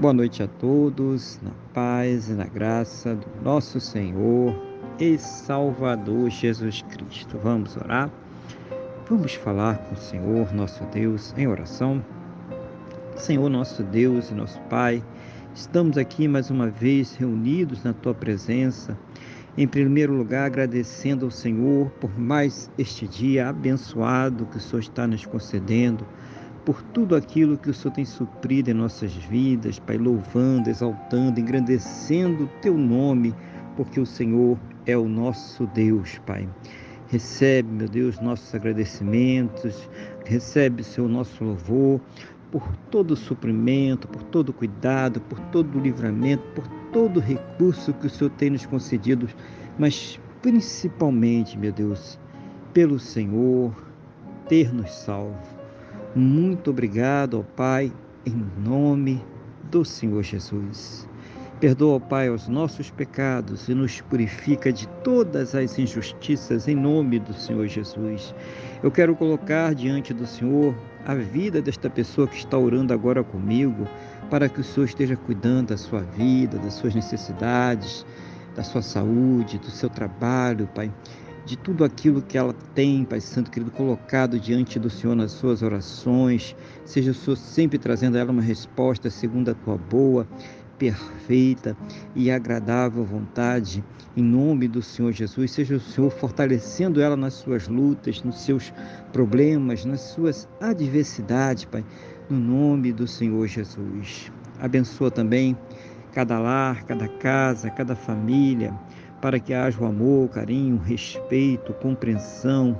Boa noite a todos, na paz e na graça do nosso Senhor e Salvador Jesus Cristo. Vamos orar? Vamos falar com o Senhor, nosso Deus, em oração. Senhor, nosso Deus e nosso Pai, estamos aqui mais uma vez reunidos na tua presença. Em primeiro lugar, agradecendo ao Senhor por mais este dia abençoado que o Senhor está nos concedendo por tudo aquilo que o Senhor tem suprido em nossas vidas, Pai, louvando, exaltando, engrandecendo o teu nome, porque o Senhor é o nosso Deus, Pai. Recebe, meu Deus, nossos agradecimentos, recebe, Senhor, nosso louvor por todo o suprimento, por todo o cuidado, por todo o livramento, por todo o recurso que o Senhor tem nos concedido, mas principalmente, meu Deus, pelo Senhor ter nos salvo muito obrigado, ó Pai, em nome do Senhor Jesus. Perdoa, ó Pai, os nossos pecados e nos purifica de todas as injustiças em nome do Senhor Jesus. Eu quero colocar diante do Senhor a vida desta pessoa que está orando agora comigo, para que o Senhor esteja cuidando da sua vida, das suas necessidades, da sua saúde, do seu trabalho, Pai de tudo aquilo que ela tem, Pai Santo querido, colocado diante do Senhor nas suas orações. Seja o Senhor sempre trazendo a ela uma resposta segundo a tua boa, perfeita e agradável vontade, em nome do Senhor Jesus. Seja o Senhor fortalecendo ela nas suas lutas, nos seus problemas, nas suas adversidades, Pai, no nome do Senhor Jesus. Abençoa também cada lar, cada casa, cada família para que haja o amor, carinho, respeito, compreensão.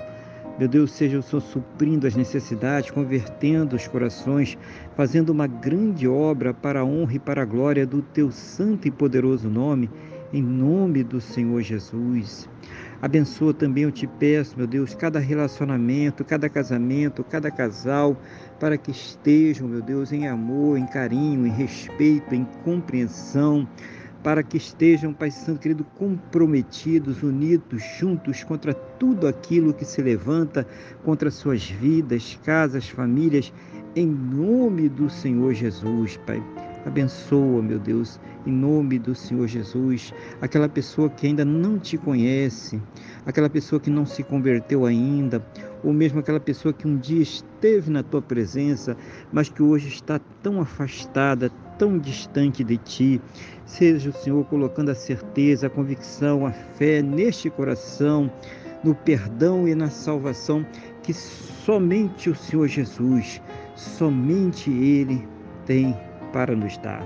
Meu Deus, seja o Senhor suprindo as necessidades, convertendo os corações, fazendo uma grande obra para a honra e para a glória do teu santo e poderoso nome, em nome do Senhor Jesus. Abençoa também, eu te peço, meu Deus, cada relacionamento, cada casamento, cada casal, para que estejam, meu Deus, em amor, em carinho, em respeito, em compreensão para que estejam, Pai Santo querido, comprometidos, unidos, juntos contra tudo aquilo que se levanta contra suas vidas, casas, famílias, em nome do Senhor Jesus, Pai. Abençoa, meu Deus, em nome do Senhor Jesus, aquela pessoa que ainda não te conhece, aquela pessoa que não se converteu ainda, ou mesmo aquela pessoa que um dia esteve na tua presença, mas que hoje está tão afastada, tão distante de ti. Seja o Senhor colocando a certeza, a convicção, a fé neste coração, no perdão e na salvação que somente o Senhor Jesus, somente Ele tem para nos dar.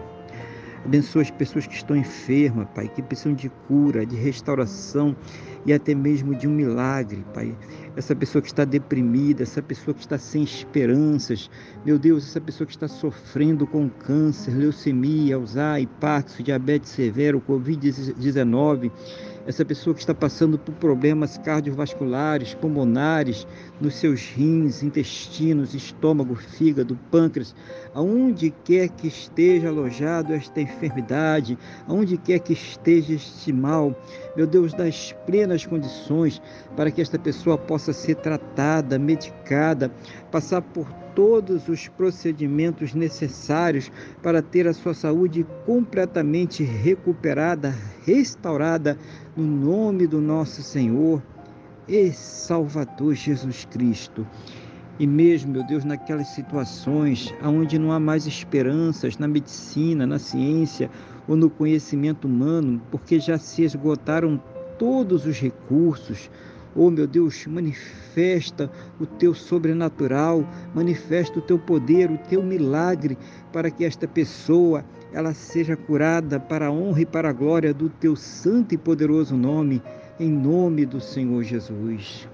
Abençoa as pessoas que estão enfermas, Pai, que precisam de cura, de restauração e até mesmo de um milagre, Pai. Essa pessoa que está deprimida, essa pessoa que está sem esperanças, meu Deus, essa pessoa que está sofrendo com câncer, leucemia, Alzheimer, Parkinson, diabetes severo, Covid-19 essa pessoa que está passando por problemas cardiovasculares, pulmonares, nos seus rins, intestinos, estômago, fígado, pâncreas, aonde quer que esteja alojado esta enfermidade, aonde quer que esteja este mal, meu Deus, das plenas condições para que esta pessoa possa ser tratada, medicada, passar por todos os procedimentos necessários para ter a sua saúde completamente recuperada, restaurada, no nome do nosso Senhor e Salvador Jesus Cristo. E mesmo, meu Deus, naquelas situações onde não há mais esperanças na medicina, na ciência ou no conhecimento humano, porque já se esgotaram todos os recursos, Oh, meu Deus, manifesta o teu sobrenatural, manifesta o teu poder, o teu milagre, para que esta pessoa ela seja curada para a honra e para a glória do teu santo e poderoso nome, em nome do Senhor Jesus.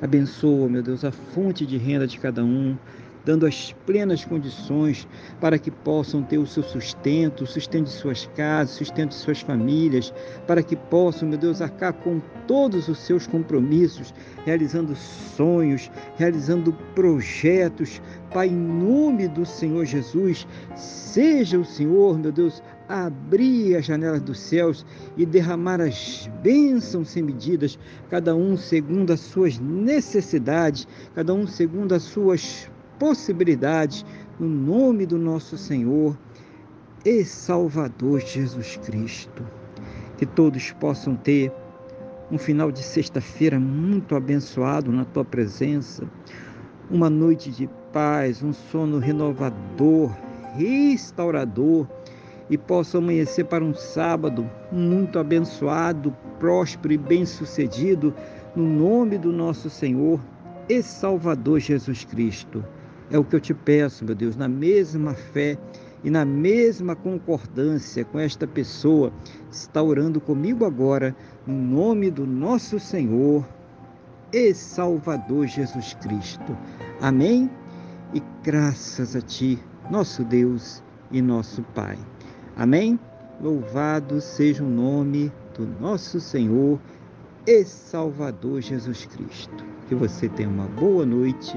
Abençoa, meu Deus, a fonte de renda de cada um, dando as plenas condições para que possam ter o seu sustento, o sustento de suas casas, o sustento de suas famílias, para que possam, meu Deus, arcar com todos os seus compromissos, realizando sonhos, realizando projetos. Pai, em nome do Senhor Jesus, seja o Senhor, meu Deus, abrir as janelas dos céus e derramar as bênçãos sem medidas, cada um segundo as suas necessidades, cada um segundo as suas possibilidades, no nome do nosso Senhor e Salvador Jesus Cristo. Que todos possam ter um final de sexta-feira muito abençoado na tua presença, uma noite de paz, um sono renovador, restaurador e possa amanhecer para um sábado muito abençoado, próspero e bem-sucedido, no nome do nosso Senhor e Salvador Jesus Cristo. É o que eu te peço, meu Deus, na mesma fé e na mesma concordância com esta pessoa está orando comigo agora, no nome do nosso Senhor e Salvador Jesus Cristo. Amém? E graças a Ti, nosso Deus e nosso Pai. Amém? Louvado seja o nome do nosso Senhor e Salvador Jesus Cristo. Que você tenha uma boa noite.